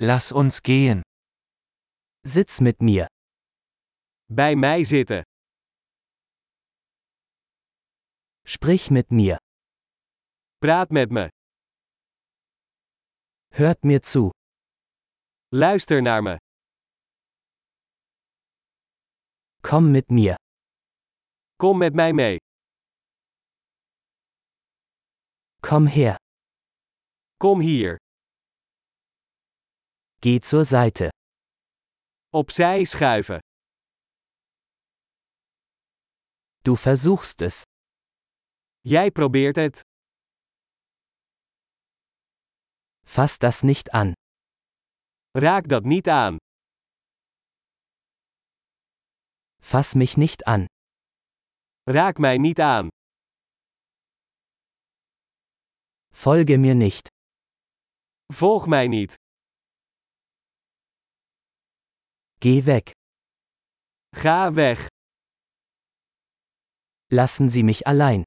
Lass uns gehen. Sitz mit mir. Bij mij zitten. Sprich mit mir. Praat met me. Hört mir zu. Luister naar me. Komm mit mir. Kom met mij mee. Komm her. Kom hier. Geh zur Seite. Opzij schuiven. Du versuchst es. Jij probeert het. Fass das nicht an. Raak dat niet aan. Fass mich nicht an. Raak mij niet aan. Folge mir nicht. Volg mij niet. Geh weg. Ga weg. Lassen Sie mich allein.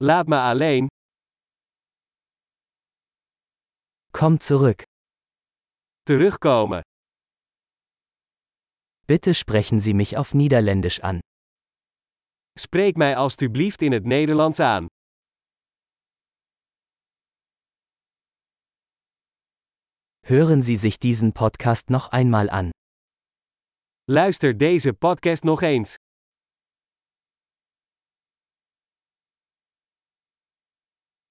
Laat me alleen. Komm zurück. Terugkomen. Bitte sprechen Sie mich auf Niederländisch an. Spreek mij alstublieft in het Nederlands aan. Hören Sie sich diesen Podcast noch einmal an. Luister deze podcast nog eens.